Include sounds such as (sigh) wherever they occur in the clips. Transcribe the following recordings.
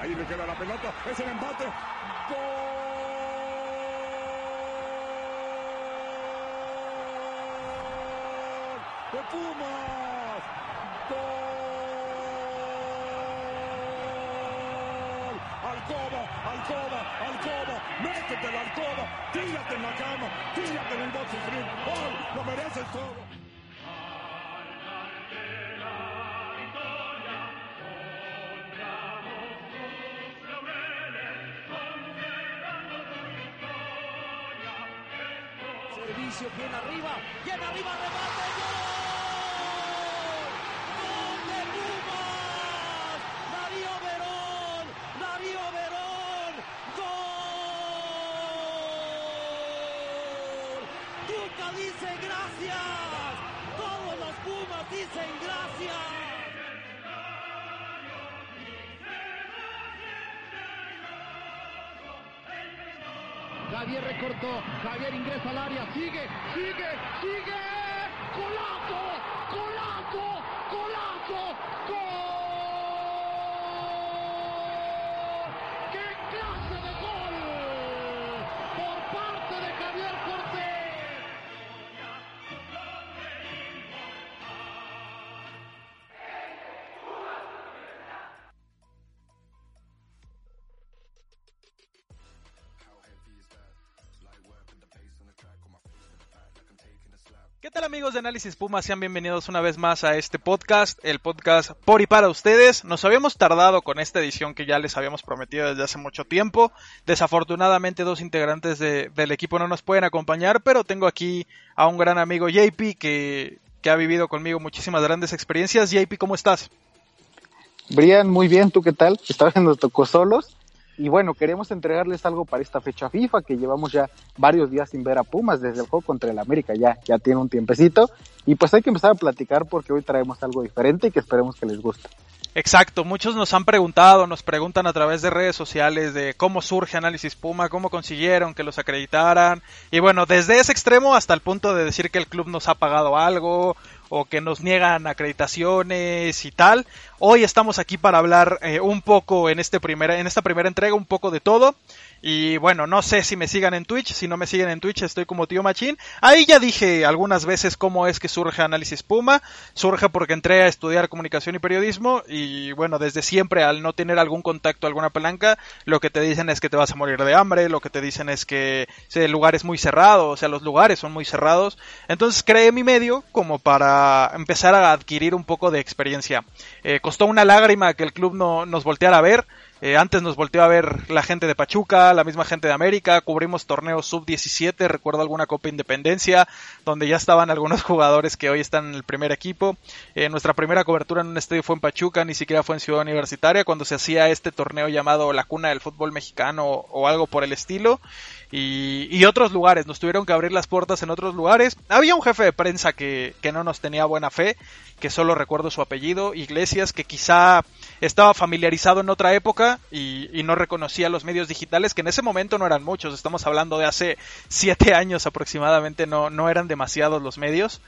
Ahí le queda la pelota, es el empate. ¡Gol! de Pumas. ¡Gol! Alcoba, Alcoba, Alcoba, métete la Alcoba, tírate en la cama, tírate en el box ¡Gol! Lo mereces todo. Bien arriba, bien arriba, remate, gol. ¡Gol de Pumas! Darío Verón, Darío Verón, gol. Tuca dice gracias, todos los Pumas dicen gracias. Javier recortó, Javier ingresa al área, sigue, sigue, sigue, tal amigos de Análisis Puma? Sean bienvenidos una vez más a este podcast, el podcast por y para ustedes. Nos habíamos tardado con esta edición que ya les habíamos prometido desde hace mucho tiempo. Desafortunadamente dos integrantes de- del equipo no nos pueden acompañar, pero tengo aquí a un gran amigo JP que, que ha vivido conmigo muchísimas grandes experiencias. JP, ¿cómo estás? Brian, muy bien, ¿tú qué tal? Esta vez nos tocó solos. Y bueno, queremos entregarles algo para esta fecha FIFA, que llevamos ya varios días sin ver a Pumas desde el juego contra el América, ya, ya tiene un tiempecito. Y pues hay que empezar a platicar porque hoy traemos algo diferente y que esperemos que les guste. Exacto, muchos nos han preguntado, nos preguntan a través de redes sociales de cómo surge Análisis Puma, cómo consiguieron que los acreditaran. Y bueno, desde ese extremo hasta el punto de decir que el club nos ha pagado algo o que nos niegan acreditaciones y tal. Hoy estamos aquí para hablar eh, un poco en, este primera, en esta primera entrega, un poco de todo. Y bueno, no sé si me sigan en Twitch, si no me siguen en Twitch estoy como tío Machín. Ahí ya dije algunas veces cómo es que surge Análisis Puma. Surge porque entré a estudiar comunicación y periodismo y bueno, desde siempre al no tener algún contacto, alguna palanca, lo que te dicen es que te vas a morir de hambre, lo que te dicen es que el lugar es muy cerrado, o sea, los lugares son muy cerrados. Entonces creé mi medio como para empezar a adquirir un poco de experiencia. Eh, costó una lágrima que el club no, nos volteara a ver. Eh, antes nos volteó a ver la gente de Pachuca, la misma gente de América, cubrimos torneos sub-17, recuerdo alguna Copa Independencia, donde ya estaban algunos (laughs) jugadores que hoy están en el primer equipo. Eh, nuestra primera cobertura en un estadio fue en Pachuca, ni siquiera fue en Ciudad Universitaria, cuando se hacía este torneo llamado la cuna del fútbol mexicano o, algo por el estilo. Y, y, otros lugares, nos tuvieron que abrir las puertas en otros lugares. Había un jefe de prensa que, que no nos tenía buena fe, que solo recuerdo su apellido, Iglesias, que quizá estaba familiarizado en otra época y, y, no reconocía los medios digitales, que en ese momento no eran muchos, estamos hablando de hace siete años aproximadamente, no, no eran demasiados los medios.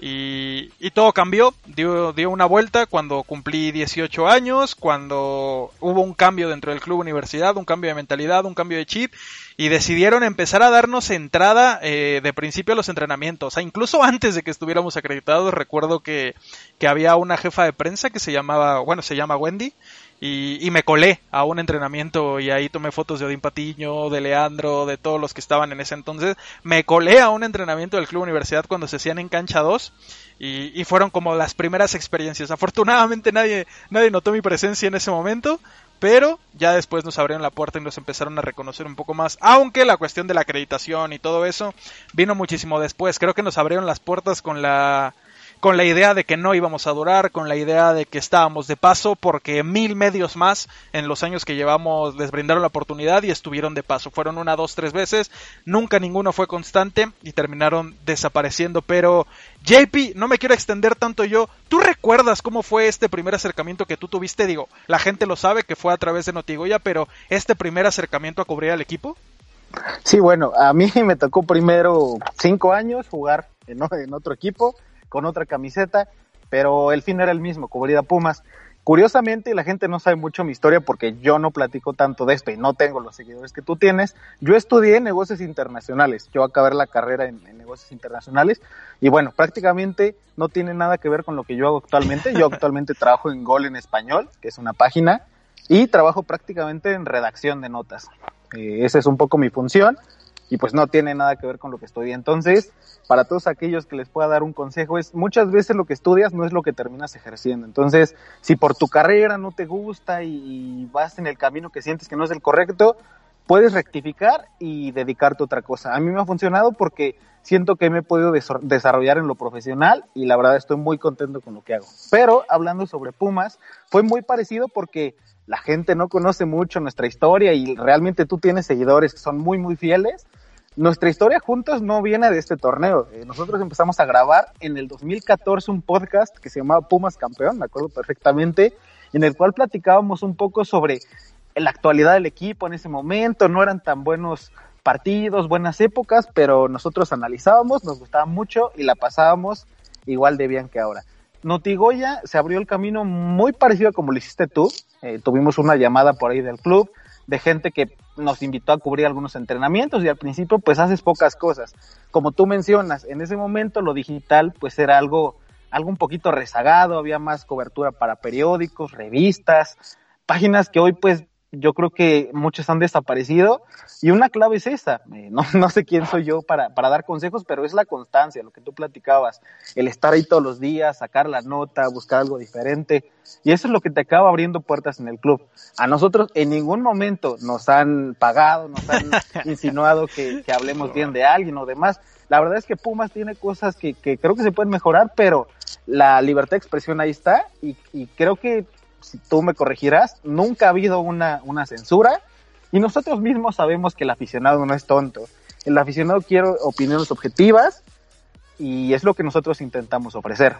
Y, y, todo cambió, dio, dio una vuelta cuando cumplí 18 años, cuando hubo un cambio dentro del club universidad, un cambio de mentalidad, un cambio de chip, y decidieron empezar a darnos entrada eh, de principio a los entrenamientos. O sea, incluso antes de que estuviéramos acreditados, recuerdo que, que había una jefa de prensa que se llamaba, bueno, se llama Wendy, y, y, me colé a un entrenamiento y ahí tomé fotos de Odín Patiño, de Leandro, de todos los que estaban en ese entonces. Me colé a un entrenamiento del Club Universidad cuando se hacían en cancha 2 y, y, fueron como las primeras experiencias. Afortunadamente nadie, nadie notó mi presencia en ese momento, pero ya después nos abrieron la puerta y nos empezaron a reconocer un poco más, aunque la cuestión de la acreditación y todo eso vino muchísimo después. Creo que nos abrieron las puertas con la con la idea de que no íbamos a durar, con la idea de que estábamos de paso, porque mil medios más en los años que llevamos les brindaron la oportunidad y estuvieron de paso. Fueron una, dos, tres veces, nunca ninguno fue constante y terminaron desapareciendo. Pero, JP, no me quiero extender tanto yo. ¿Tú recuerdas cómo fue este primer acercamiento que tú tuviste? Digo, la gente lo sabe que fue a través de Notigoya, pero este primer acercamiento a cubrir al equipo. Sí, bueno, a mí (laughs) me tocó primero cinco años jugar en, en otro equipo con otra camiseta, pero el fin era el mismo, cubrir a Pumas. Curiosamente, la gente no sabe mucho mi historia porque yo no platico tanto de esto y no tengo los seguidores que tú tienes. Yo estudié negocios internacionales. Yo acabé la carrera en, en, negocios internacionales y bueno, prácticamente no tiene nada que ver con lo que yo hago actualmente. Yo actualmente (laughs) trabajo en Gol en Español, que es una página, y trabajo prácticamente en redacción de notas. Eh, esa es un poco mi función y pues no tiene nada que ver con lo que estudié. Entonces, para todos aquellos que les pueda dar un consejo es muchas veces lo que estudias no es lo que terminas ejerciendo. Entonces, si por tu carrera no te gusta y vas en el camino que sientes que no es el correcto, puedes rectificar y dedicarte a otra cosa. A mí me ha funcionado porque siento que me he podido desarrollar en lo profesional y la verdad estoy muy contento con lo que hago. Pero hablando sobre Pumas, fue muy parecido porque la gente no conoce mucho nuestra historia y realmente tú tienes seguidores que son muy, muy fieles nuestra historia juntos no viene de este torneo. Eh, nosotros empezamos a grabar en el 2014 un podcast que se llamaba Pumas Campeón, me acuerdo perfectamente, en el cual platicábamos un poco sobre la actualidad del equipo en ese momento. No eran tan buenos partidos, buenas épocas, pero nosotros analizábamos, nos gustaba mucho y la pasábamos igual de bien que ahora. Notigoya se abrió el camino muy parecido a como lo hiciste tú. Eh, tuvimos una llamada por ahí del club de gente que nos invitó a cubrir algunos entrenamientos y al principio pues haces pocas cosas. Como tú mencionas, en ese momento lo digital pues era algo, algo un poquito rezagado, había más cobertura para periódicos, revistas, páginas que hoy pues yo creo que muchos han desaparecido y una clave es esa. Eh, no, (laughs) no sé quién soy yo para, para dar consejos, pero es la constancia, lo que tú platicabas, el estar ahí todos los días, sacar la nota, buscar algo diferente y eso es lo que te acaba abriendo puertas en el club. A nosotros en ningún momento nos han pagado, nos han (laughs) insinuado que, que hablemos bien de alguien o demás. La verdad es que Pumas tiene cosas que, que creo que se pueden mejorar, pero la libertad de expresión ahí está y, y creo que si tú me corregirás, nunca ha habido una, una censura y nosotros mismos sabemos que el aficionado no es tonto. El aficionado quiere opiniones objetivas y es lo que nosotros intentamos ofrecer.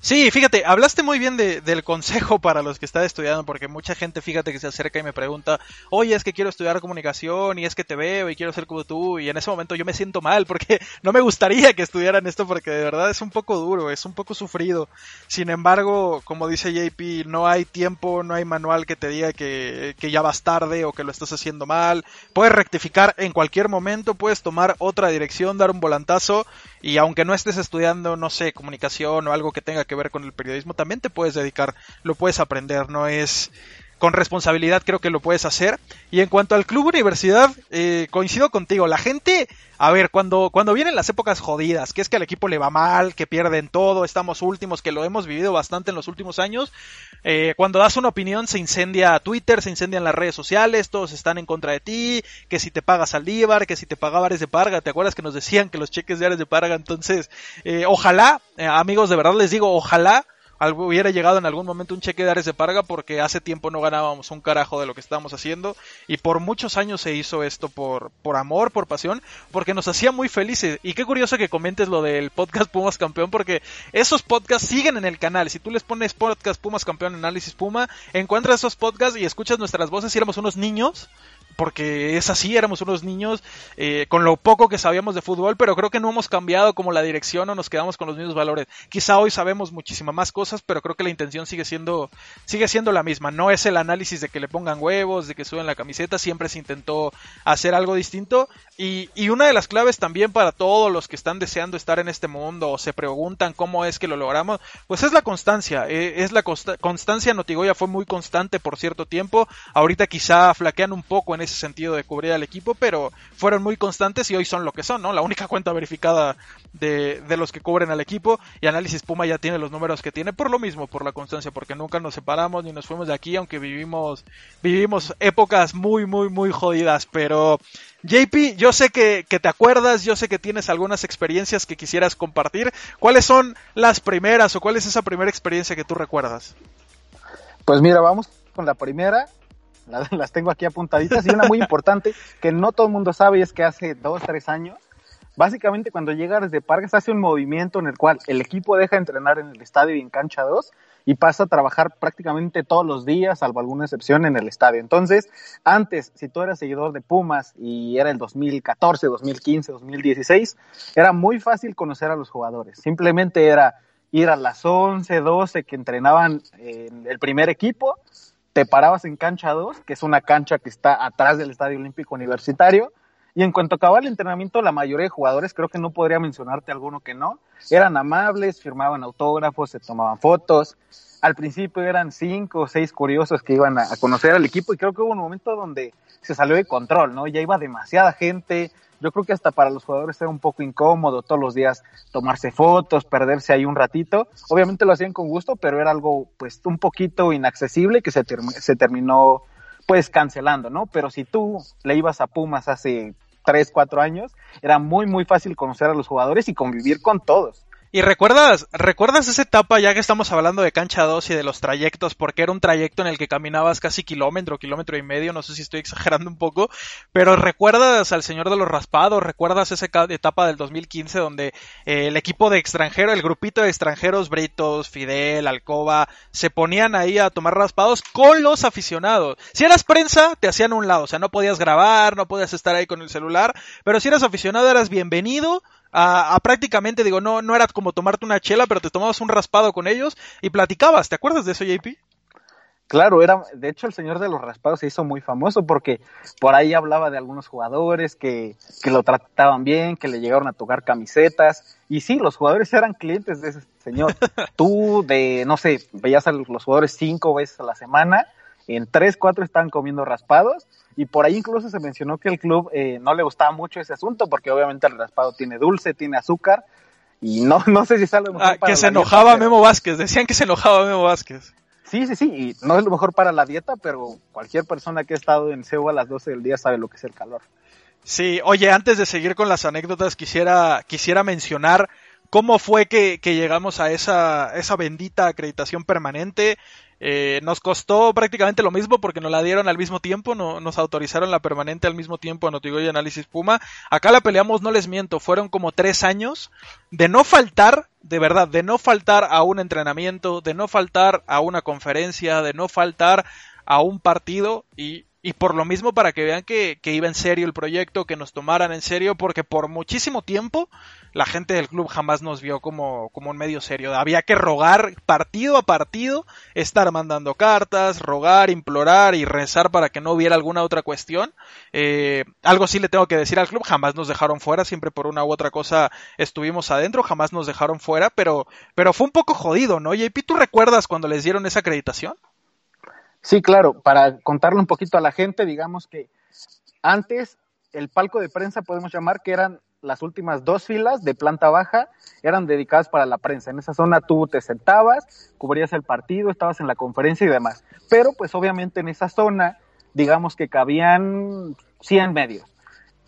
Sí, fíjate, hablaste muy bien de, del consejo (laughs) para los que están estudiando, porque mucha gente, fíjate, que se acerca y me pregunta, oye, es que quiero estudiar comunicación y es que te veo y quiero ser como tú, y en ese momento yo me siento mal, (laughs) porque no me gustaría que estudiaran esto, porque de verdad es un poco duro, es un poco sufrido. Sin embargo, como dice JP, no hay tiempo, no hay manual que te diga que, que ya vas tarde o que lo estás haciendo mal. Puedes rectificar en cualquier momento, puedes tomar otra dirección, dar un volantazo, y aunque no estés estudiando, no sé, comunicación o algo que tenga que ver con el periodismo, también te puedes dedicar, lo puedes aprender, no es con responsabilidad creo que lo puedes hacer. Y en cuanto al club universidad, eh, coincido contigo, la gente, a ver, cuando, cuando vienen las épocas jodidas, que es que al equipo le va mal, que pierden todo, estamos últimos, que lo hemos vivido bastante en los últimos años, eh, cuando das una opinión se incendia Twitter, se incendian las redes sociales, todos están en contra de ti, que si te pagas al Díbar, que si te pagaba Ares de Parga, ¿te acuerdas que nos decían que los cheques de Ares de Parga? Entonces, eh, ojalá, amigos, de verdad les digo, ojalá hubiera llegado en algún momento un cheque de Ares de Parga porque hace tiempo no ganábamos un carajo de lo que estábamos haciendo y por muchos años se hizo esto por, por amor, por pasión, porque nos hacía muy felices. Y qué curioso que comentes lo del podcast Pumas Campeón porque esos podcasts siguen en el canal. Si tú les pones podcast Pumas Campeón Análisis Puma, encuentras esos podcasts y escuchas nuestras voces y éramos unos niños porque es así, éramos unos niños eh, con lo poco que sabíamos de fútbol, pero creo que no hemos cambiado como la dirección o nos quedamos con los mismos valores. Quizá hoy sabemos muchísimas más cosas, pero creo que la intención sigue siendo, sigue siendo la misma. No es el análisis de que le pongan huevos, de que suben la camiseta, siempre se intentó hacer algo distinto. Y, y una de las claves también para todos los que están deseando estar en este mundo o se preguntan cómo es que lo logramos, pues es la constancia. Eh, es la constancia. Notigoya fue muy constante por cierto tiempo. Ahorita quizá flaquean un poco en ese sentido de cubrir al equipo, pero fueron muy constantes y hoy son lo que son, ¿no? La única (laughs) cuenta verificada de, de los que cubren al equipo y Análisis Puma ya tiene los números que tiene por lo mismo, por la constancia, porque nunca nos separamos ni nos fuimos de aquí, aunque vivimos, vivimos épocas muy, muy, muy jodidas, pero JP, yo sé que, que, te acuerdas, yo sé que tienes algunas experiencias que quisieras compartir. ¿Cuáles son las primeras o cuál es esa primera experiencia que tú recuerdas? Pues mira, vamos con la primera (laughs) las tengo aquí apuntaditas, y una muy importante que no todo el mundo sabe es que hace dos, tres años, básicamente cuando llega desde Parques hace un movimiento en el cual el equipo deja de entrenar en el estadio y en cancha 2 y pasa a trabajar prácticamente todos los días, salvo alguna excepción, en el estadio. Entonces, antes, si tú eras seguidor de Pumas y era el 2014, 2015, 2016, era muy fácil conocer a los jugadores. Simplemente era ir a las 11, 12 que entrenaban en el primer equipo, te parabas en cancha 2, que es una cancha que está atrás del Estadio Olímpico Universitario, y en cuanto acababa el entrenamiento, la mayoría de jugadores, creo que no podría mencionarte alguno que no, eran amables, firmaban autógrafos, se tomaban fotos. Al principio eran cinco o seis curiosos que iban a, conocer al equipo y creo que hubo un momento donde se salió de control, ¿no? Ya iba demasiada gente. Yo creo que hasta para los jugadores era un poco incómodo todos los días tomarse fotos, perderse ahí un ratito. Obviamente lo hacían con gusto, pero era algo pues un poquito inaccesible que se, se terminó pues cancelando, ¿no? Pero si tú le ibas a Pumas hace tres, cuatro años, era muy, muy fácil conocer a los jugadores y convivir con todos. ¿Y recuerdas, recuerdas esa etapa ya que estamos hablando de cancha 2 y de los trayectos? Porque era un trayecto en el que caminabas casi kilómetro, kilómetro y medio, no sé si estoy (laughs) exagerando un poco, pero recuerdas al señor de los raspados, recuerdas esa etapa del 2015 donde eh, el equipo de extranjero, el grupito de extranjeros, Britos, Fidel, Alcoba, se ponían ahí a tomar raspados con los aficionados. Si eras prensa, te hacían un lado, o sea, no podías grabar, no podías estar ahí con el celular, pero si eras aficionado eras bienvenido a, prácticamente, digo, no, no era como tomarte una chela, pero te tomabas un raspado con ellos y platicabas. ¿Te acuerdas de eso, JP? Claro, era, de hecho el señor de los raspados se hizo muy famoso porque por ahí hablaba de algunos jugadores que, que lo trataban bien, que le llegaron a tocar camisetas. Y sí, los jugadores eran clientes de ese señor. (laughs) Tú de, no sé, veías a los jugadores cinco veces a la semana, en tres, cuatro estaban comiendo raspados y por ahí incluso se mencionó que el club eh, no le gustaba mucho ese asunto porque obviamente el raspado tiene dulce, tiene azúcar y no, (laughs) no sé si es lo mejor ah, Que se enojaba Memo Vázquez, decían que se enojaba Memo Vázquez. Sí, sí, sí, y no es lo mejor para la dieta, pero cualquier persona que ha estado en Seúl a las 12 del día sabe lo que es el calor. Sí, oye, antes de seguir con las anécdotas, quisiera, quisiera mencionar cómo fue que, que llegamos a esa, esa bendita acreditación permanente. Eh, nos costó prácticamente lo mismo porque nos la dieron al mismo tiempo, no, nos autorizaron la permanente al mismo tiempo a Notigoy y Análisis Puma. Acá la peleamos, no les miento, fueron como tres años de no faltar, de verdad, de no faltar a un entrenamiento, de no faltar a una conferencia, de no faltar a un partido y y por lo mismo para que vean que, que, iba en serio el proyecto, que nos tomaran en serio, porque por muchísimo tiempo la gente del club jamás nos vio como, como un medio serio. Había que rogar partido a partido, estar mandando cartas, rogar, implorar y rezar para que no hubiera alguna otra cuestión. Eh, algo sí le tengo que decir al club, jamás nos dejaron fuera, siempre por una u otra cosa estuvimos adentro, jamás nos dejaron fuera, pero, pero fue un poco jodido, ¿no? JP, ¿tú recuerdas cuando les dieron esa acreditación? Sí, claro, para contarle un poquito a la gente, digamos que antes el palco de prensa podemos llamar que eran las últimas dos filas de planta baja eran dedicadas para la prensa. En esa zona tú te sentabas, cubrías el partido, estabas en la conferencia y demás. Pero pues obviamente en esa zona, digamos que cabían 100 medios.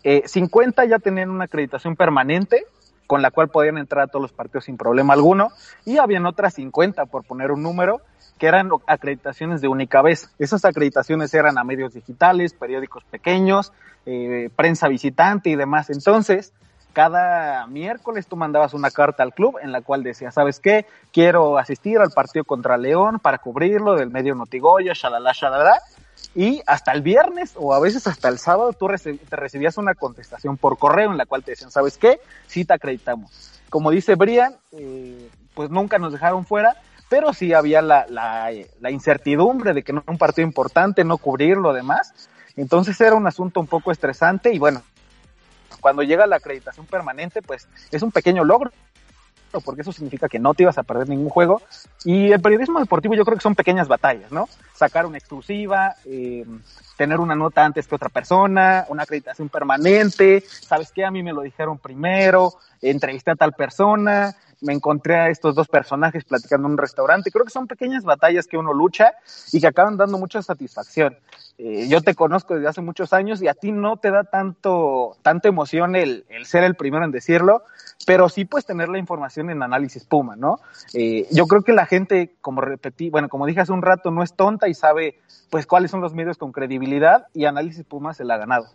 50 eh, ya tenían una acreditación permanente con la cual podían entrar a todos los partidos sin problema alguno y habían otras 50, por poner un número, que eran acreditaciones de única vez. Esas acreditaciones eran a medios digitales, periódicos pequeños, eh, prensa visitante y demás. Entonces, cada miércoles tú mandabas una carta al club en la cual decía, ¿sabes qué? Quiero asistir al partido contra León para cubrirlo del medio Notigoya, shalala, shalala. Y hasta el viernes o a veces hasta el sábado tú te recibías una contestación por correo en la cual te decían, ¿sabes qué? Sí te acreditamos. Como dice Brian, eh, pues nunca nos dejaron fuera pero sí había la, incertidumbre de que no un partido importante, no cubrir lo demás. Entonces era un asunto un poco estresante y bueno, cuando llega la acreditación permanente, pues es un pequeño logro, porque eso significa que no te ibas a perder ningún juego. Y el periodismo deportivo yo creo que son pequeñas batallas, ¿no? Sacar una exclusiva, eh, tener una nota antes que otra persona, una acreditación permanente, ¿sabes qué? A mí me lo dijeron primero, entrevisté a tal persona, me encontré a estos dos personajes platicando en un restaurante. Creo que son pequeñas batallas que uno lucha y que acaban dando mucha satisfacción. Eh, yo te conozco desde hace muchos años y a ti no te da tanto, tanta emoción el, el ser el primero en decirlo, pero sí puedes tener la información en análisis Puma, ¿no? Eh, yo creo que la gente, como repetí, bueno, como dije hace un rato, no es tonta y sabe pues cuáles son los medios con credibilidad y análisis Puma se la ha ganado.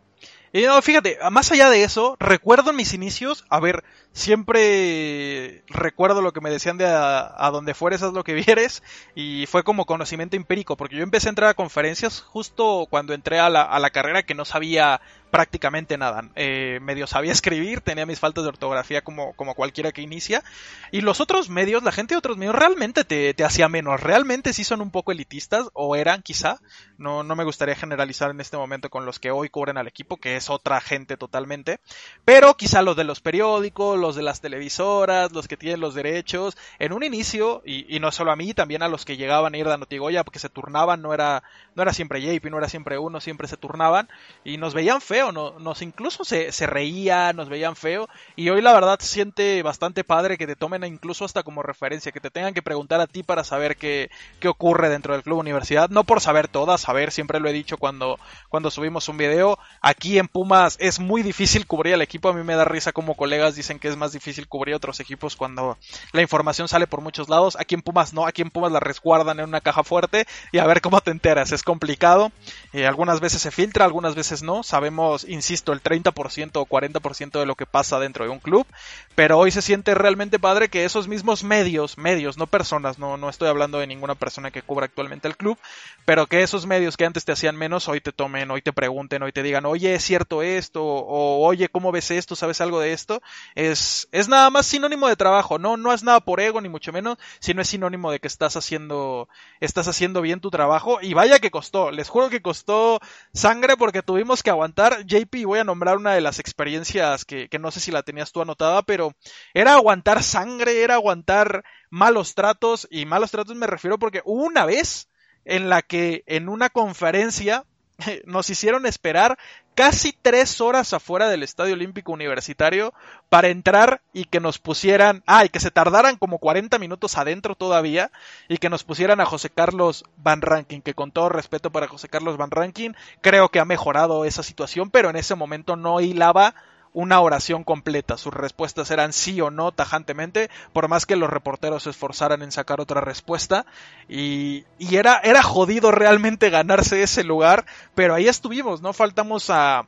Y no, fíjate, más allá de eso, recuerdo en mis inicios, a ver, siempre recuerdo lo que me decían de a, donde fueres haz lo que (laughs) vieres y fue como conocimiento empírico, porque yo empecé a entrar a conferencias justo cuando entré a la, a la carrera que no sabía prácticamente nada. Eh, medio sabía (laughs) escribir, tenía mis faltas de ortografía como, como cualquiera que inicia. Y los otros medios, la gente de otros medios realmente te, te hacía menos. Realmente sí son un poco elitistas, o eran quizá. No, no me gustaría generalizar en este momento con los que hoy cubren al equipo, que es otra gente totalmente. Pero quizá los de los periódicos, los de las televisoras, los que tienen los derechos. En un inicio, y, no solo a mí, también a los que llegaban a ir de Notigoya, porque se turnaban, no era, no era siempre JP, no era siempre uno, siempre se turnaban. Y nos veían feo no, nos incluso se, se reía, nos veían feo, y hoy la verdad se siente bastante padre que te tomen incluso hasta como referencia, que te tengan que preguntar a ti para saber qué, qué ocurre dentro del club universidad, no por saber todas, saber, siempre lo he dicho cuando, cuando subimos un video, aquí en Pumas es muy difícil cubrir al equipo, a mí me da risa como colegas dicen que es más difícil cubrir otros equipos cuando la información sale por muchos lados, aquí en Pumas no, aquí en Pumas la resguardan en una caja fuerte y a ver cómo te enteras, es complicado, eh, algunas veces se filtra, algunas veces no, sabemos insisto, el 30% o 40% de lo que pasa dentro de un club, pero hoy se siente realmente padre que esos mismos medios, medios, no personas, no, no estoy hablando de ninguna persona que cubra actualmente el club, pero que esos medios que antes te hacían menos, hoy te tomen, hoy te pregunten, hoy te digan, oye, ¿es esto? O oye, ¿cómo ves esto? ¿Sabes algo de esto? Es, es nada más sinónimo de trabajo, no, no es nada por ego ni mucho menos, sino es sinónimo de que estás haciendo, estás haciendo bien tu trabajo y vaya que costó, les juro que costó sangre porque tuvimos que aguantar JP, voy a nombrar una de las experiencias que, que no sé si la tenías tú anotada, pero era aguantar sangre, era aguantar malos tratos, y malos tratos me refiero porque una vez en la que en una conferencia (laughs) nos hicieron esperar casi tres horas afuera del Estadio Olímpico Universitario para entrar y que nos pusieran, ah, y que se tardaran como 40 minutos adentro todavía y que nos pusieran a José Carlos Van Ranking, que con todo respeto para José Carlos Van Ranking, creo que ha mejorado esa situación, pero en ese momento no hilaba una oración completa. Sus respuestas eran sí o no tajantemente, por más que los reporteros se esforzaran en sacar otra respuesta. Y, y era, era jodido realmente ganarse ese lugar, pero ahí estuvimos, ¿no? Faltamos a,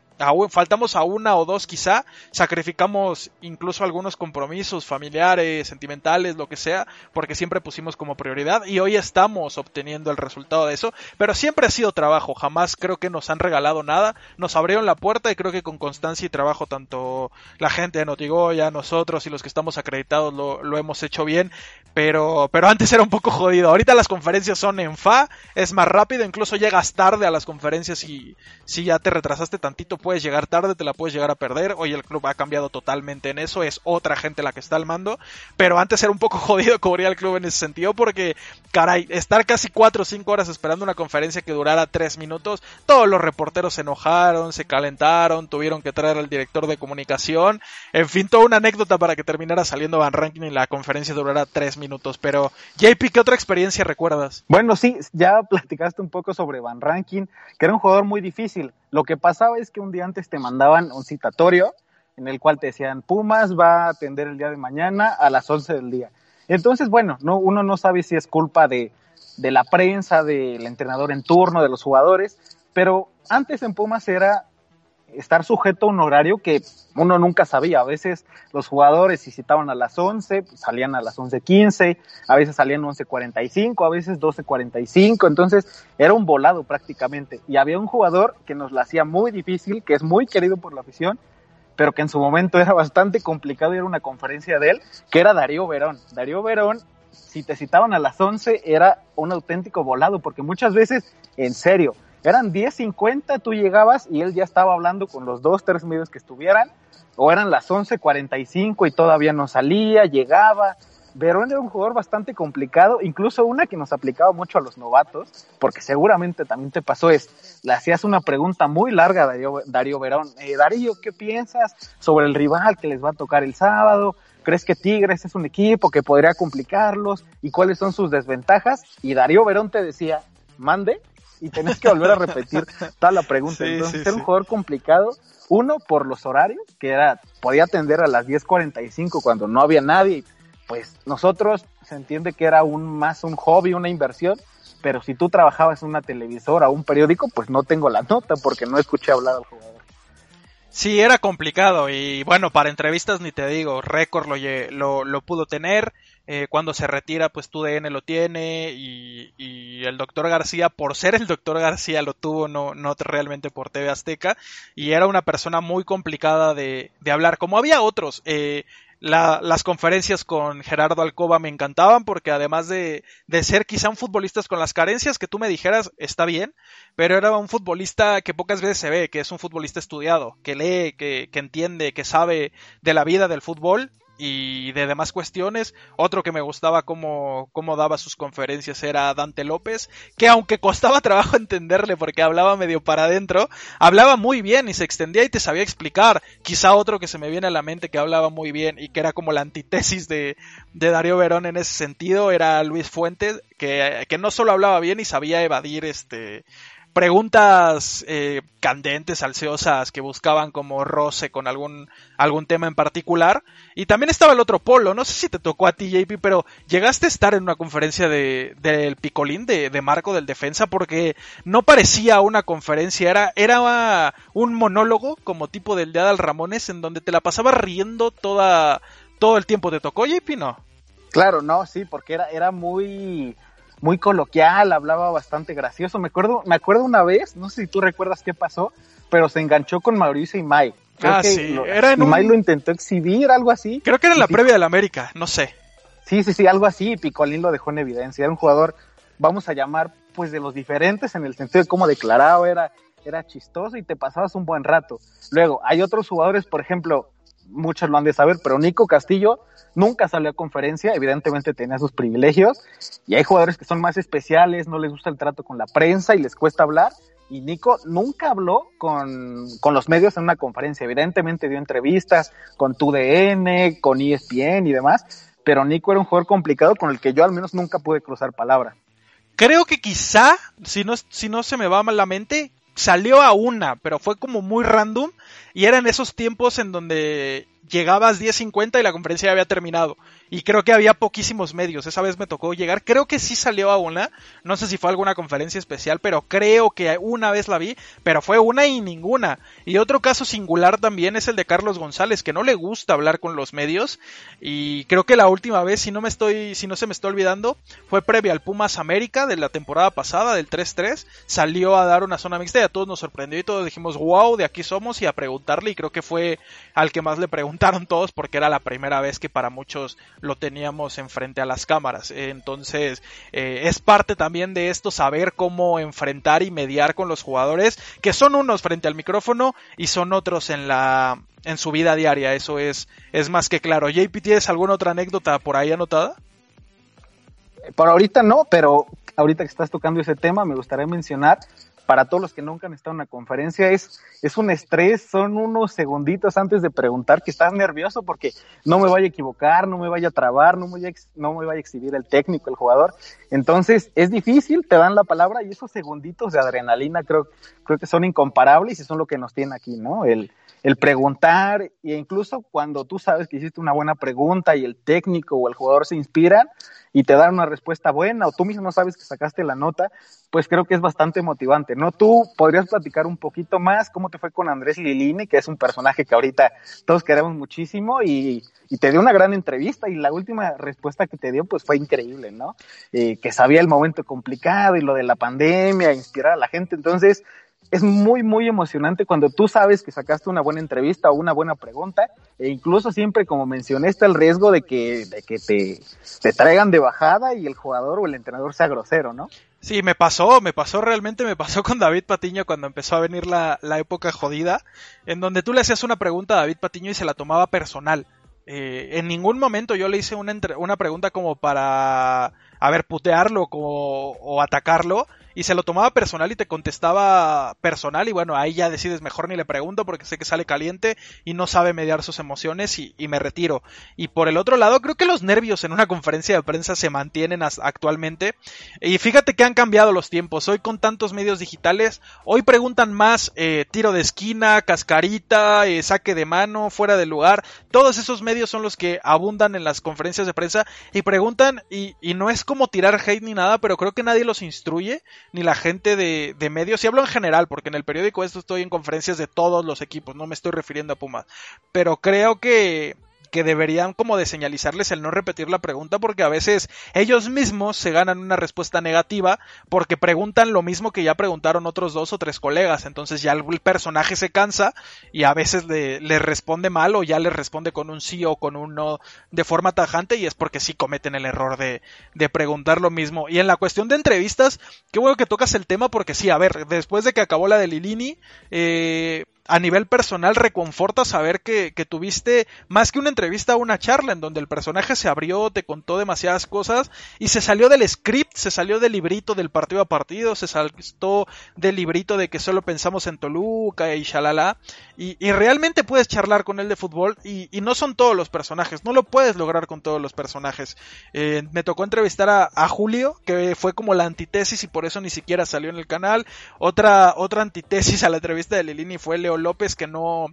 faltamos a una o dos quizá, sacrificamos incluso algunos compromisos familiares, sentimentales, lo que sea, porque siempre pusimos como prioridad y hoy estamos obteniendo el resultado de eso, pero siempre ha sido trabajo, jamás creo que nos han regalado nada, nos abrieron la puerta y creo que con constancia y trabajo tanto la gente de Notigoya, nosotros y los que estamos acreditados lo, lo hemos hecho bien, pero, pero antes era un poco jodido, ahorita las conferencias son en FA, es más rápido, incluso llegas tarde a las conferencias y si ya te retrasaste tantito, puedes llegar tarde, te la puedes llegar a perder. Hoy el club ha cambiado totalmente en eso, es otra gente la que está al mando. Pero antes era un poco (laughs) jodido cubrir al club en ese sentido porque, caray, estar casi 4 o 5 horas esperando una conferencia que durara 3 minutos, todos los reporteros se enojaron, se calentaron, tuvieron que traer al director de comunicación. En fin, toda una anécdota para que terminara saliendo Van Ranking y la conferencia durara 3 minutos. Pero, JP, ¿qué otra experiencia recuerdas? Bueno, sí, ya platicaste un poco sobre Van Ranking, que era un jugador muy difícil. Lo que pasaba es que un día antes te mandaban un citatorio en el cual te decían, Pumas va a atender el día de mañana a las 11 del día. Entonces, bueno, no, uno no sabe si es culpa de, de la prensa, del entrenador en turno, de los jugadores, pero antes en Pumas era estar sujeto a un horario que uno nunca sabía. A veces los jugadores si citaban a las 11, pues, salían a las 11.15, a veces salían 11.45, a veces 12.45, entonces era un volado prácticamente. Y había un jugador que nos la hacía muy difícil, que es muy querido por la afición, pero que en su momento era bastante complicado y era una conferencia de él, que era Darío Verón. Darío Verón, si te citaban a las 11, era un auténtico volado, porque muchas veces, en serio, eran 10.50, tú llegabas y él ya estaba hablando con los dos, tres medios que estuvieran, o eran las 11.45 y todavía no salía, llegaba. Verón era un jugador bastante complicado, incluso una que nos aplicaba mucho a los novatos, porque seguramente también te pasó es, le hacías una pregunta muy larga a Darío, Darío Verón, eh, Darío, ¿qué piensas sobre el rival que les va a tocar el sábado? ¿Crees que Tigres es un equipo que podría complicarlos? ¿Y cuáles son sus desventajas? Y Darío Verón te decía, mande, y tenés que volver a repetir toda la pregunta. (laughs) Entonces era un jugador complicado. Uno, por los horarios, que era, podía atender a las 10.45 cuando no había nadie. Pues nosotros se entiende que era un más un hobby, una inversión, pero si tú trabajabas en una televisora o un periódico, pues no tengo la nota porque no escuché hablar al jugador. Sí, era complicado y bueno, para entrevistas ni te digo, récord lo, lo, lo pudo tener, eh, cuando se retira pues tu DN lo tiene y, el doctor García, por ser el doctor García lo tuvo, no, no realmente por TV Azteca y era una persona muy complicada de, de hablar, como había otros. Eh, la- las conferencias con Gerardo Alcoba me encantaban porque además de, de ser quizá un futbolista con las carencias que tú me dijeras, está bien, pero era un futbolista que pocas veces se ve, que es un futbolista estudiado, que lee, que, que entiende, que sabe de la vida del fútbol y de demás cuestiones. Otro que me gustaba cómo, cómo daba sus conferencias era Dante López, que aunque costaba (laughs) trabajo entenderle porque hablaba medio para adentro, hablaba muy bien y se extendía y te sabía explicar. Quizá otro que se me viene a la mente que hablaba muy bien y que era como la antítesis de, de Darío Verón en ese sentido era Luis Fuentes, que, que no solo hablaba bien y sabía evadir este preguntas eh, candentes, alceosas, que buscaban como roce con algún, algún tema en particular. Y también estaba el otro polo, no sé si te tocó a ti, JP, pero llegaste a estar en una conferencia de, del Picolín, de, de Marco del Defensa, porque no parecía una conferencia, era, era un monólogo como tipo del de Adal Ramones, en donde te la pasabas riendo toda, todo el tiempo. ¿Te tocó, JP? No. Claro, no, sí, porque era, era muy, muy coloquial, hablaba bastante gracioso. Me acuerdo, me acuerdo una vez, no sé si tú recuerdas qué pasó, pero se enganchó con Mauricio Imay. Creo Ah, que sí, lo- era en Imay un- lo intentó exhibir, algo así. Creo que era en Y la Pico- previa del América, no sé. Sí, sí, sí, algo así. y Picolín lo dejó en evidencia. Era un jugador, vamos a llamar, pues de los diferentes en el sentido de cómo declaraba, era, era chistoso y te pasabas un buen rato. Luego, hay otros jugadores, por ejemplo, muchos lo han de saber, pero Nico Castillo nunca salió a conferencia, evidentemente tenía sus privilegios, y hay jugadores que son más especiales, no les gusta el trato con la prensa y les cuesta hablar, y Nico nunca habló con, con los medios en una conferencia, evidentemente dio entrevistas con TUDN, con ESPN y demás, pero Nico era un jugador complicado con el que yo al menos nunca pude cruzar palabra. Creo que quizá, si no, si no se me va mal la mente, salió a una, pero fue como muy random y eran esos tiempos en donde llegabas 10.50 y la conferencia ya había terminado. Y creo que había poquísimos medios. Esa vez me tocó llegar. Creo que sí salió a una. No sé si fue alguna conferencia especial, pero creo que una vez la vi. Pero fue una y ninguna. Y otro caso singular también es el de Carlos González, que no le gusta hablar con los medios. Y creo que la última vez, si no me estoy, si no se me está olvidando, fue previa al Pumas América de la temporada pasada, del 3-3. Salió a dar una zona mixta y a todos nos sorprendió y todos dijimos, wow, de aquí somos y a preguntarle. Y creo que fue al que más le preguntaron todos porque era la primera vez que para muchos lo teníamos enfrente a las cámaras. Entonces, eh, es parte también de esto saber cómo enfrentar y mediar con los jugadores, que son unos frente al micrófono y son otros en la en su vida diaria. Eso es, es más que claro. JP, ¿tienes alguna otra anécdota por ahí anotada? Por ahorita no, pero ahorita que estás tocando ese tema, me gustaría mencionar, para todos los que nunca han estado en una conferencia, es, es un estrés, son unos segunditos antes de preguntar que estás nervioso porque no me vaya a equivocar, no me vaya a trabar, no me vaya a, no me vaya a exhibir el técnico, el jugador. Entonces, es difícil, te dan la palabra y esos segunditos de adrenalina creo, creo que son incomparables y son lo que nos tiene aquí, ¿no? El, el preguntar e incluso cuando tú sabes que hiciste una buena pregunta y el técnico o el jugador se inspiran y te dan una respuesta buena o tú mismo sabes que sacaste la nota, pues creo que es bastante motivante, ¿no? Tú podrías platicar un poquito más cómo te fue con Andrés Lilini, que es un personaje que ahorita todos queremos muchísimo y, y te dio una gran entrevista y la última respuesta que te dio pues fue increíble, ¿no? Eh, que sabía el momento complicado y lo de la pandemia, inspirar a la gente, entonces es muy, muy emocionante cuando tú sabes que sacaste una buena entrevista o una buena pregunta, e incluso siempre, como mencioné, está el riesgo de que, de que te, traigan de bajada y el jugador o el entrenador sea grosero, ¿no? Sí, me pasó, me pasó realmente, me pasó con David Patiño cuando empezó a venir la, la época jodida, en donde tú le hacías una pregunta a David Patiño y se la tomaba personal. Eh, en ningún momento yo le hice una, entre- una pregunta como para, a ver, putearlo como- o atacarlo, y se lo tomaba personal y te contestaba personal, y bueno, ahí ya decides mejor ni le pregunto porque sé que sale caliente y no sabe mediar sus emociones y, me retiro. Y por el otro lado, creo que los nervios en una conferencia de prensa se mantienen actualmente, y fíjate que han cambiado los tiempos. Hoy con tantos medios digitales, hoy preguntan más eh, tiro de esquina, cascarita, eh, saque de mano, fuera de lugar. Todos esos medios son los que abundan en las conferencias de prensa y preguntan, y, y no es como tirar hate ni nada, pero creo que nadie los instruye. Ni la gente de, de medios, y hablo en general, porque en el periódico esto estoy en conferencias de todos los equipos, no me estoy refiriendo a Pumas, pero creo que que deberían como de señalizarles el no repetir la pregunta porque a veces ellos mismos se ganan una respuesta negativa porque preguntan lo mismo que ya preguntaron otros dos o tres colegas, entonces ya el personaje se cansa y a veces le, responde mal o ya le responde con un sí o con un no de forma tajante y es porque sí cometen el error de, de preguntar lo mismo. Y en la cuestión de entrevistas, qué bueno que tocas el tema porque sí, a ver, después de que acabó la de Lilini, eh, a nivel personal reconforta saber que, que, tuviste más que una entrevista, una charla en donde el personaje se abrió, te contó demasiadas cosas y se salió del script, se salió del librito del partido a partido, se salió del librito de que solo pensamos en Toluca y shalala y, y realmente puedes charlar con él de fútbol y, y, no son todos los personajes, no lo puedes lograr con todos los personajes. Eh, me tocó entrevistar a, a, Julio, que fue como la antítesis y por eso ni siquiera salió en el canal. Otra, otra antítesis a la entrevista de Lilini fue Leo López que no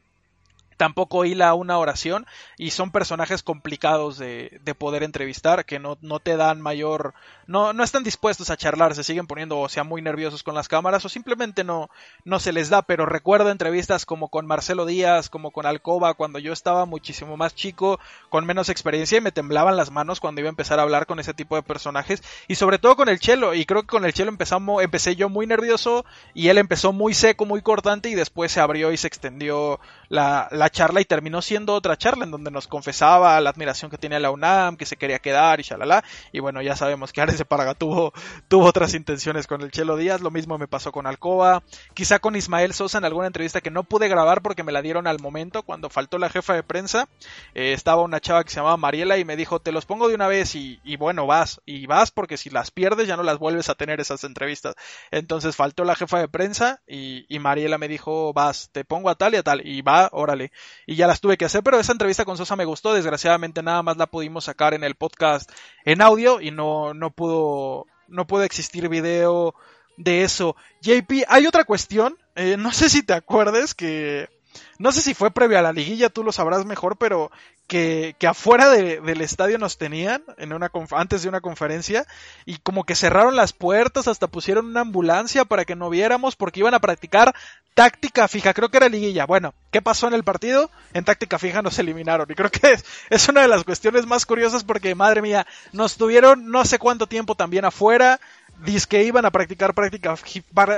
tampoco hila una oración y son personajes complicados de, de poder entrevistar que no, no, te dan mayor no, no están dispuestos a charlar se siguen poniendo o sea muy nerviosos con las cámaras o simplemente no, no se les da pero recuerdo entrevistas como con Marcelo Díaz como con Alcoba cuando yo estaba muchísimo más chico con menos experiencia y me temblaban las manos cuando iba a empezar a hablar con ese tipo de personajes y sobre todo con el Chelo y creo que con el Chelo empezamos empecé yo muy nervioso y él empezó muy seco muy cortante y después se abrió y se extendió la, la charla y terminó siendo otra charla en donde nos confesaba la admiración que tenía la UNAM, que se quería quedar y shalala. Y bueno, ya sabemos que Ares de Parga tuvo, tuvo otras intenciones con el Chelo Díaz, lo mismo me pasó con Alcoba, quizá con Ismael Sosa en alguna entrevista que no pude grabar porque me la dieron al momento, cuando faltó la jefa de prensa, eh, estaba una chava que se llamaba Mariela y me dijo, te los pongo de una vez y, y bueno, vas, y vas porque si las pierdes ya no las vuelves a tener esas entrevistas. Entonces faltó la jefa de prensa y, y Mariela me dijo, vas, te pongo a tal y a tal, y va, órale y ya las tuve que hacer, pero esa entrevista con Sosa me gustó, desgraciadamente nada más la pudimos sacar en el podcast en audio y no, no pudo, no pudo existir video de eso. JP, hay otra cuestión, eh, no sé si te acuerdes que, no sé si fue previo a la liguilla, tú lo sabrás mejor, pero que, que afuera de, del estadio nos tenían en una antes de una conferencia y como que cerraron las puertas, hasta pusieron una ambulancia para que no viéramos porque iban a practicar táctica fija, creo que era liguilla. Bueno, ¿qué pasó en el partido? En táctica fija nos eliminaron y creo que es, es una de las cuestiones más curiosas porque madre mía, nos tuvieron no sé cuánto tiempo también afuera, dice que iban a practicar práctica,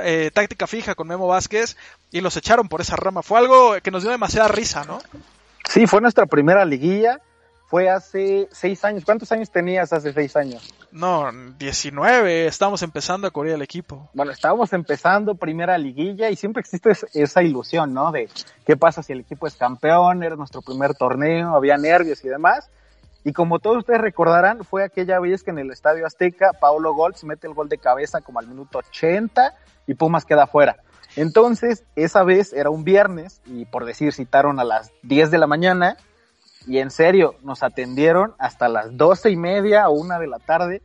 eh, táctica fija con Memo Vázquez y los echaron por esa rama. Fue algo que nos dio demasiada risa, ¿no? Sí, fue nuestra primera liguilla. Fue hace seis años. ¿Cuántos años tenías hace seis años? No, 19. Estamos empezando a cubrir el equipo. Bueno, estábamos empezando primera liguilla y siempre existe esa ilusión, ¿no? De qué pasa si el equipo es campeón, era nuestro primer torneo, había nervios y demás. Y como todos ustedes recordarán, fue aquella vez que en el Estadio Azteca, Paulo Goltz mete el gol de cabeza como al minuto 80 y Pumas queda fuera. Entonces, esa vez era un viernes y por decir citaron a las 10 de la mañana y en serio nos atendieron hasta las doce y media o una de la tarde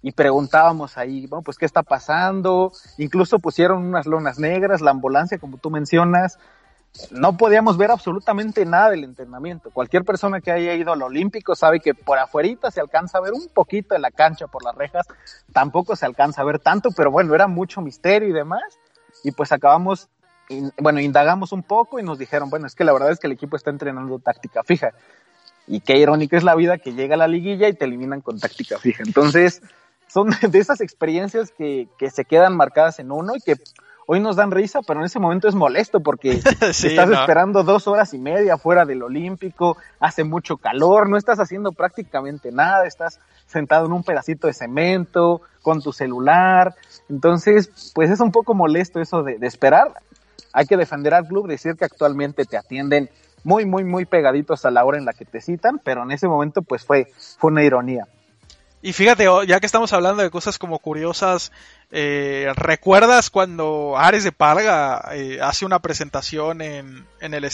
y preguntábamos ahí, bueno, pues qué está pasando, incluso pusieron unas lonas negras, la ambulancia como tú mencionas, no podíamos ver absolutamente nada del entrenamiento. Cualquier persona que haya ido al Olímpico sabe que por afuerita se alcanza a ver un poquito de la cancha por las rejas, tampoco se alcanza a ver tanto, pero bueno, era mucho misterio y demás y pues acabamos, bueno, indagamos un poco y nos dijeron, bueno, es que la verdad es que el equipo está entrenando táctica fija. Y qué irónica es la vida que llega a la liguilla y te eliminan con táctica fija. Entonces, son (laughs) de esas experiencias que, que se quedan marcadas en uno y que hoy nos dan risa, pero en ese momento es molesto porque (laughs) sí, estás no. esperando dos horas y media fuera del Olímpico, hace mucho calor, no estás haciendo prácticamente nada, estás sentado en un pedacito de cemento, con tu celular. Entonces, pues es un poco molesto eso de, de esperar. Hay que defender al club, decir que actualmente te atienden muy, muy, muy pegaditos a la hora en la que te citan, pero en ese momento pues fue, fue una ironía. Y fíjate, ya que estamos hablando de cosas como curiosas, eh, ¿recuerdas cuando Ares de Parga eh, hace una presentación en, en, el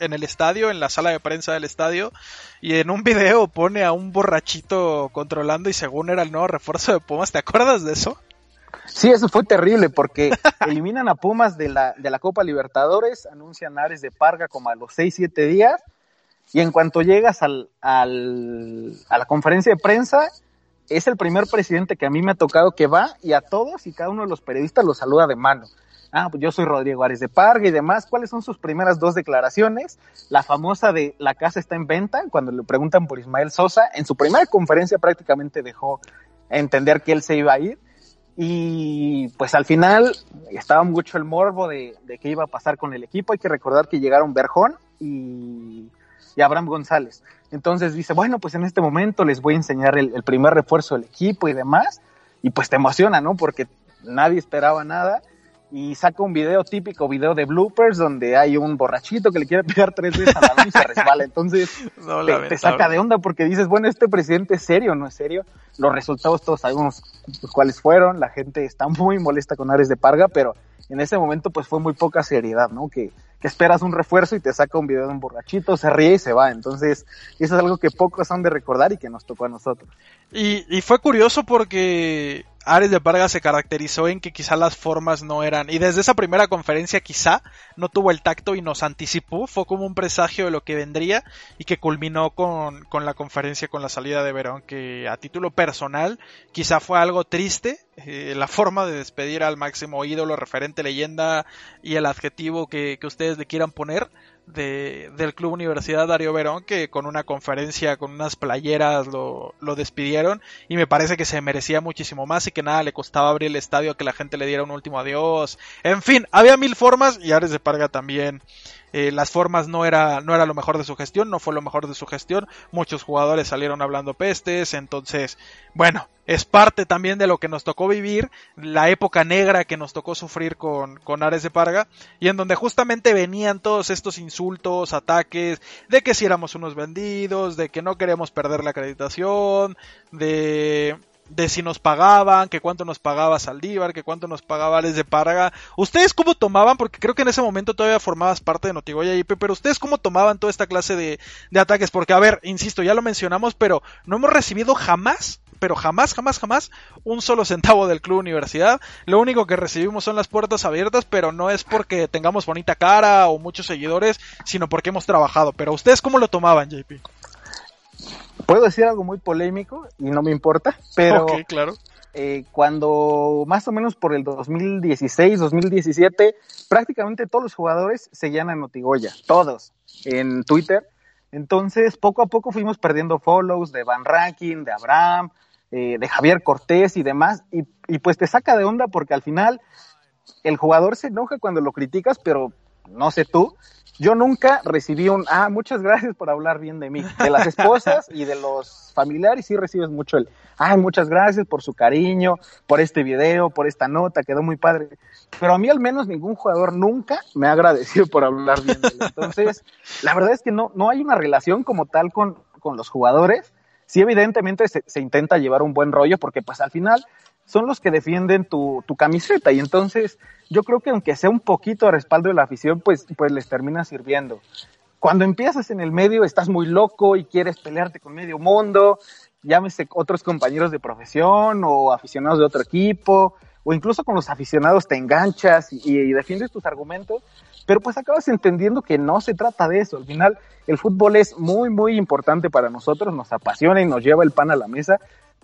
en el estadio, en la sala de prensa del estadio, y en un video pone a un borrachito controlando y según era el nuevo refuerzo de Pumas? ¿Te acuerdas de eso? Sí, eso fue terrible porque (laughs) eliminan a Pumas de la, de la Copa Libertadores, anuncian a Ares de Parga como a los 6, 7 días, y en cuanto llegas al, al, a la conferencia de prensa, es el primer presidente que a mí me ha tocado que va y a todos y cada uno de los periodistas los saluda de mano. Ah, pues yo soy Rodrigo Ares de Parga y demás. ¿Cuáles son sus primeras dos declaraciones? La famosa de la casa está en venta, cuando le preguntan por Ismael Sosa. En su primera conferencia prácticamente dejó entender que él se iba a ir. Y pues al final estaba mucho el morbo de, de qué iba a pasar con el equipo. Hay que recordar que llegaron Berjón y, y Abraham González. Entonces dice, bueno, pues en este momento les voy a enseñar el, el primer refuerzo del equipo y demás. Y pues te emociona, ¿no? Porque nadie esperaba nada y saca un video típico, video de bloopers, donde hay un borrachito que le quiere pegar tres veces a la mano y se resbala. Entonces No, te, saca de onda porque dices, bueno, este presidente es serio no es serio. Los resultados todos sabemos pues, cuáles fueron. La gente está muy molesta con Ares de Parga, pero en ese momento pues fue muy poca seriedad, ¿no? Que, esperas un refuerzo y te saca un video de un borrachito, se ríe y se va. Entonces eso es algo que pocos han de recordar y que nos tocó a nosotros. Y, y fue curioso porque Ares de Parga se caracterizó en que quizá las formas no eran, y desde esa primera conferencia quizá no tuvo el tacto y nos anticipó, fue como un presagio de lo que vendría y que culminó con, con la conferencia con la salida de Verón, que a título personal quizá fue algo triste, eh, la forma de despedir al máximo ídolo, referente, leyenda y el adjetivo que, que ustedes le quieran poner, de, del Club Universidad Darío Verón que con una conferencia, con unas playeras lo, lo, despidieron y me parece que se merecía muchísimo más y que nada le costaba abrir el estadio que la gente le diera un último adiós. En fin, había mil formas y Ares de Parga también. Eh, las formas no era, no era lo mejor de su gestión, no fue lo mejor de su gestión. Muchos jugadores salieron hablando pestes, entonces, bueno, es parte también de lo que nos tocó vivir, la época negra que nos tocó sufrir con, con Ares de Parga, y en donde justamente venían todos estos insultos, ataques, de que si éramos unos vendidos, de que no queremos perder la acreditación, de de si nos pagaban, que cuánto nos pagaba Saldívar, que cuánto nos pagaba Alex de Parga. ¿Ustedes cómo tomaban? Porque creo que en ese momento todavía formabas parte de Notigoya IP, pero ¿ustedes cómo tomaban toda esta clase de, de ataques? Porque, a ver, insisto, ya lo mencionamos, pero no hemos recibido jamás pero jamás, jamás, jamás un solo centavo del Club Universidad. Lo único que recibimos son las puertas abiertas, pero no es porque tengamos bonita cara o muchos seguidores, sino porque hemos trabajado. Pero ustedes cómo lo tomaban, JP? Puedo decir algo muy polémico y no me importa, pero okay, claro. eh, cuando más o menos por el 2016, 2017, prácticamente todos los jugadores seguían a Notigoya, todos, en Twitter. Entonces, poco a poco fuimos perdiendo follows de Van Ranking, de Abraham, eh, de Javier Cortés y demás, y, y pues te saca de onda porque al final el jugador se enoja cuando lo criticas, pero no sé tú, yo nunca recibí un, ah, muchas gracias por hablar bien de mí. De las esposas y de los familiares sí recibes mucho el, ay, muchas gracias por su cariño, por este video, por esta nota, quedó muy padre. Pero a mí al menos ningún jugador nunca me ha agradecido por hablar bien de él. Entonces, la verdad es que no, no hay una relación como tal con, con los jugadores. Sí, evidentemente se, se intenta llevar un buen rollo porque pues al final son los que defienden tu, tu, camiseta y entonces yo creo que aunque sea un poquito de respaldo de la afición, pues, pues les termina sirviendo. Cuando empiezas en el medio estás muy loco y quieres pelearte con medio mundo, llámese otros compañeros de profesión o aficionados de otro equipo, o incluso con los aficionados te enganchas y defiendes tus argumentos, pero pues acabas entendiendo que no se trata de eso. Al final el fútbol es muy, muy importante para nosotros, nos apasiona y nos lleva el pan a la mesa,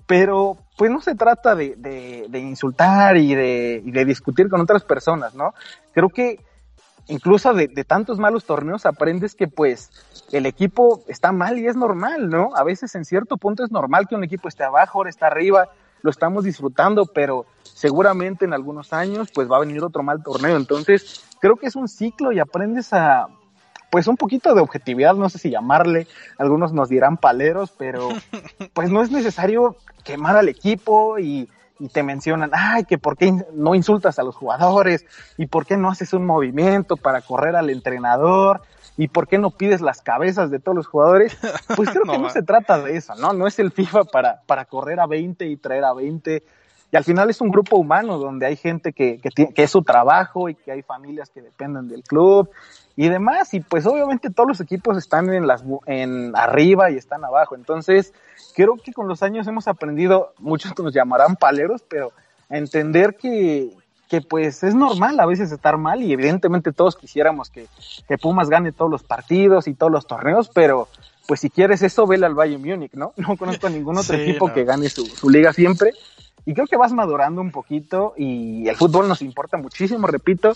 pero pues no se trata de, de, insultar y de, y de, discutir con otras personas, ¿no? Creo que incluso de, de, tantos malos torneos aprendes que pues el equipo está mal y es normal, ¿no? A veces en cierto punto es normal que un equipo esté abajo, ahora está arriba, lo estamos disfrutando, pero seguramente en algunos años pues va a venir otro mal torneo, entonces creo que es un ciclo y aprendes a pues un poquito de objetividad, no sé si llamarle, algunos nos dirán paleros, pero (laughs) pues no es necesario quemar al equipo y, y, te mencionan, ay, que por qué no insultas a los jugadores y por qué no haces un movimiento para correr al entrenador y por qué no pides las cabezas de todos los jugadores, (laughs) pues creo no, que no se trata de eso, ¿no? No es el FIFA para, para correr a 20 y traer a 20. Y al final es un grupo humano donde hay gente que, que, tiene, que es su trabajo y que hay familias que dependen del club y demás. Y pues obviamente todos los equipos están en las en arriba y están abajo. Entonces, creo que con los años hemos aprendido, muchos nos llamarán paleros, pero a entender que, que pues es normal a veces estar mal y evidentemente todos quisiéramos que, que Pumas gane todos los partidos y todos los torneos, pero pues si quieres eso, vele al Bayern Múnich, ¿no? (laughs) No conozco a ningún otro equipo que gane su, su liga siempre. Y creo que vas madurando un poquito y el fútbol nos importa muchísimo, repito,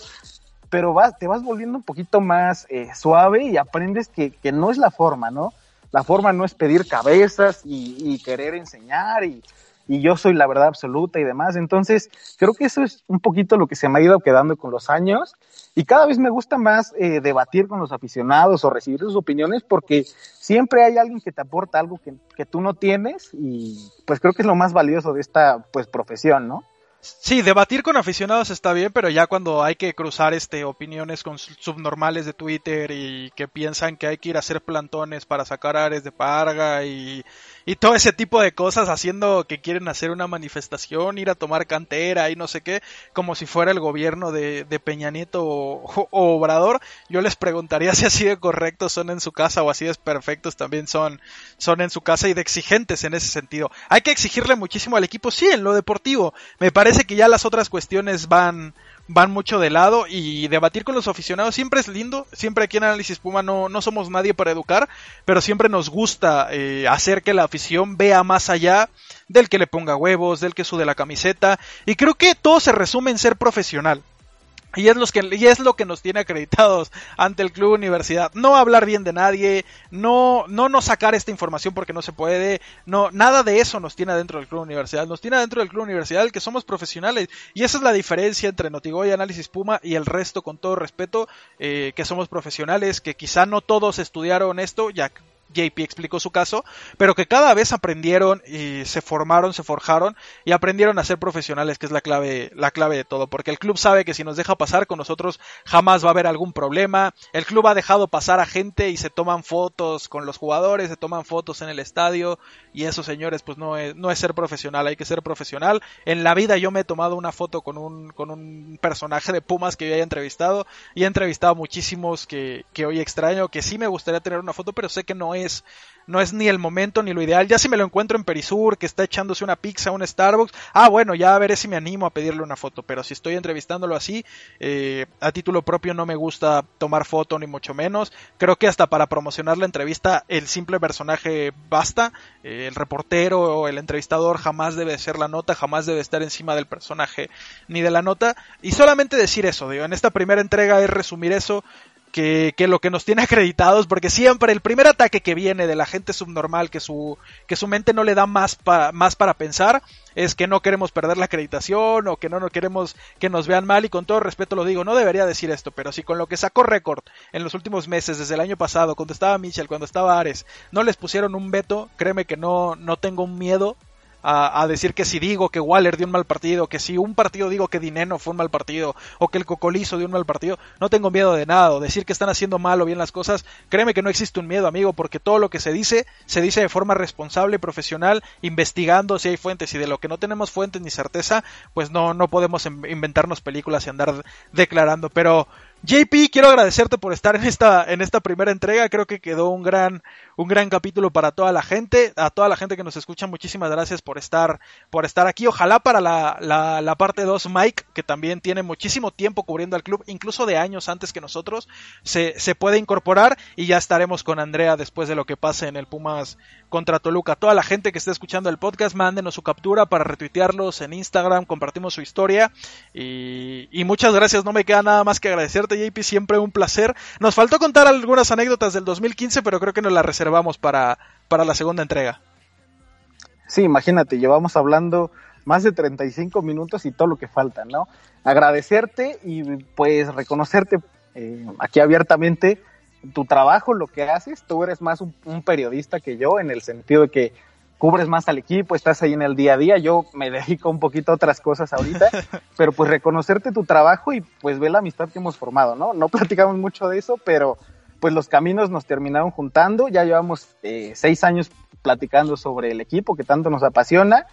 pero vas, te vas volviendo un poquito más eh, suave y aprendes que, que, no es la forma, ¿no? La forma no es pedir cabezas y, y querer enseñar y, y, yo soy la verdad absoluta y demás. Entonces, creo que eso es un poquito lo que se me ha ido quedando con los años y cada vez me gusta más eh, debatir con los aficionados o recibir sus opiniones porque siempre hay alguien que te aporta algo que, que tú no tienes y pues creo que es lo más valioso de esta pues profesión, ¿no? Sí, debatir con aficionados está bien, pero ya cuando hay que cruzar este opiniones con subnormales de Twitter y que piensan que hay que ir a hacer plantones para sacar ares de parga y, y todo ese tipo de cosas haciendo que quieren hacer una manifestación, ir a tomar cantera y no sé qué, como si fuera el gobierno de, de Peña Nieto o, o, Obrador, yo les preguntaría si así de correctos son en su casa o así de perfectos también son, son en su casa y de exigentes en ese sentido. Hay que exigirle muchísimo al equipo, sí, en lo deportivo. Me parece que ya las otras cuestiones van, van mucho de lado y debatir con los aficionados siempre es lindo. Siempre aquí en Análisis Puma no, no somos nadie para educar, pero siempre nos gusta eh, hacer que la afición vea más allá del que le ponga huevos, del que sude la camiseta. Y creo que todo se resume en ser profesional. Y es, los que, y es lo que nos tiene acreditados ante el Club Universidad. No hablar bien de nadie, no, no, no sacar esta información porque no se puede, no, nada de eso nos tiene dentro del Club Universidad. Nos tiene dentro del Club Universidad que somos profesionales. Y esa es la diferencia entre Notigoy, Análisis Puma y el resto, con todo respeto, eh, que somos profesionales, que quizá no todos estudiaron esto, ya JP explicó su caso, pero que cada vez aprendieron y se formaron, se forjaron y aprendieron a ser profesionales, que es la clave, la clave de todo, porque el club sabe que si nos deja pasar con nosotros jamás va a haber algún problema. El club ha dejado pasar a gente y se toman fotos con los jugadores, se toman fotos en el estadio y eso, señores, pues no es, no es ser profesional, hay que ser profesional. En la vida yo me he tomado una foto con un, con un personaje de Pumas que yo haya entrevistado y he entrevistado muchísimos que, que hoy extraño, que sí me gustaría tener una foto, pero sé que no es no es ni el momento ni lo ideal. Ya si me lo encuentro en Perisur, que está echándose una pizza, un Starbucks, ah, bueno, ya veré si me animo a pedirle una foto. Pero si estoy entrevistándolo así, eh, a título propio no me gusta tomar foto ni mucho menos. Creo que hasta para promocionar la entrevista el simple personaje basta. Eh, el reportero o el entrevistador jamás debe ser la nota, jamás debe estar encima del personaje ni de la nota. Y solamente decir eso, digo, en esta primera entrega es resumir eso que, que, lo que nos tiene (laughs) acreditados, porque siempre el primer ataque que viene de la gente subnormal, que su, que su mente no le da más, pa, más para pensar, es que no queremos perder la acreditación o que no, no queremos que nos vean mal y con todo respeto lo digo, no debería decir esto, pero si con lo que sacó récord en los últimos meses, desde el año pasado, cuando estaba Michel, cuando estaba Ares, no les pusieron un veto, créeme que no, no tengo miedo a, a, decir que si digo que Waller dio un mal partido, que si un partido digo que Dineno fue un mal partido, o que el Cocolizo dio un mal partido, no tengo miedo de nada, o decir que están haciendo mal o bien las cosas, créeme que no existe un miedo, amigo, porque todo lo que se dice, se dice de forma responsable y profesional, investigando si hay fuentes, y de lo que no tenemos fuentes ni certeza, pues no, no podemos inventarnos películas y andar declarando, pero JP, quiero agradecerte por estar en esta, en esta primera entrega. Creo que quedó un gran, un gran capítulo para toda la gente. A toda la gente que nos escucha, muchísimas gracias por estar, por estar aquí. Ojalá para la, la, parte 2, Mike, que también tiene muchísimo tiempo cubriendo al club, incluso de años antes que nosotros, se, se puede incorporar y ya estaremos con Andrea después de lo que pase en el Pumas contra Toluca. Toda la gente que esté escuchando el podcast, mándenos su captura para retuitearlos en Instagram, compartimos su historia y, y muchas gracias. No me queda nada más que JP, siempre un placer. Nos faltó contar algunas anécdotas del 2015, pero creo que nos las reservamos para, para la segunda entrega. Sí, imagínate, llevamos hablando más de 35 minutos y todo lo que falta, ¿no? Agradecerte y pues reconocerte eh, aquí abiertamente tu trabajo, lo que haces. Tú eres más un periodista que yo en el sentido de que cubres más al equipo, estás ahí en el día a día, yo me (laughs) dedico un poquito a otras cosas ahorita, (laughs) pero pues reconocerte tu trabajo y pues ver la amistad que hemos formado, ¿no? No platicamos mucho de eso, pero pues los caminos nos terminaron juntando, ya llevamos eh, seis años platicando sobre el equipo que tanto nos apasiona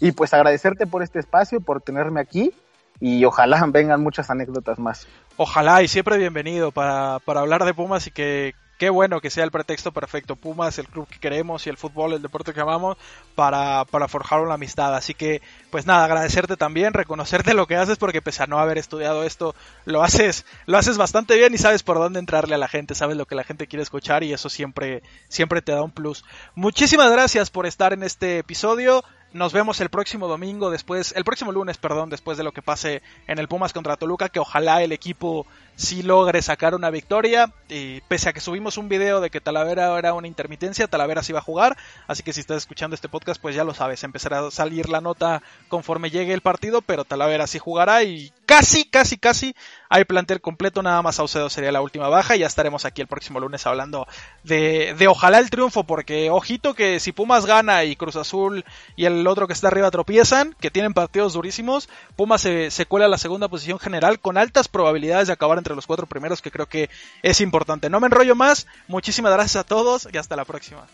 y pues agradecerte por este espacio, por tenerme aquí y ojalá (laughs) vengan muchas anécdotas más. Ojalá y siempre bienvenido para, para hablar de Pumas y que qué bueno que sea el pretexto perfecto. Pumas, el club que queremos y el fútbol, el deporte que amamos, para, para forjar una amistad. Así que, pues nada, agradecerte también, reconocerte lo que haces, porque pese a no haber estudiado esto, lo haces, lo haces bastante bien y sabes por dónde entrarle a la gente, sabes lo que la gente quiere escuchar y eso siempre, siempre te da un plus. Muchísimas gracias por estar en este episodio. Nos vemos el próximo domingo, después, el próximo lunes, perdón, después de lo que pase en el Pumas contra Toluca, que ojalá el equipo sí logre sacar una victoria. Y pese a que subimos un video de que Talavera era una intermitencia, Talavera sí va a jugar. Así que si estás escuchando este podcast, pues ya lo sabes, empezará a salir la nota conforme llegue el partido, pero Talavera sí jugará y casi, casi, casi hay plantel completo, nada más Saucedo sería la última baja y ya estaremos aquí el próximo lunes hablando de, de ojalá el triunfo, porque ojito que si Pumas gana y Cruz Azul y el otro que está arriba tropiezan, que tienen partidos durísimos, Pumas se, se cuela a la segunda posición general con altas probabilidades de acabar entre los cuatro primeros, que creo que es importante. No me enrollo más, muchísimas gracias a todos y hasta la próxima.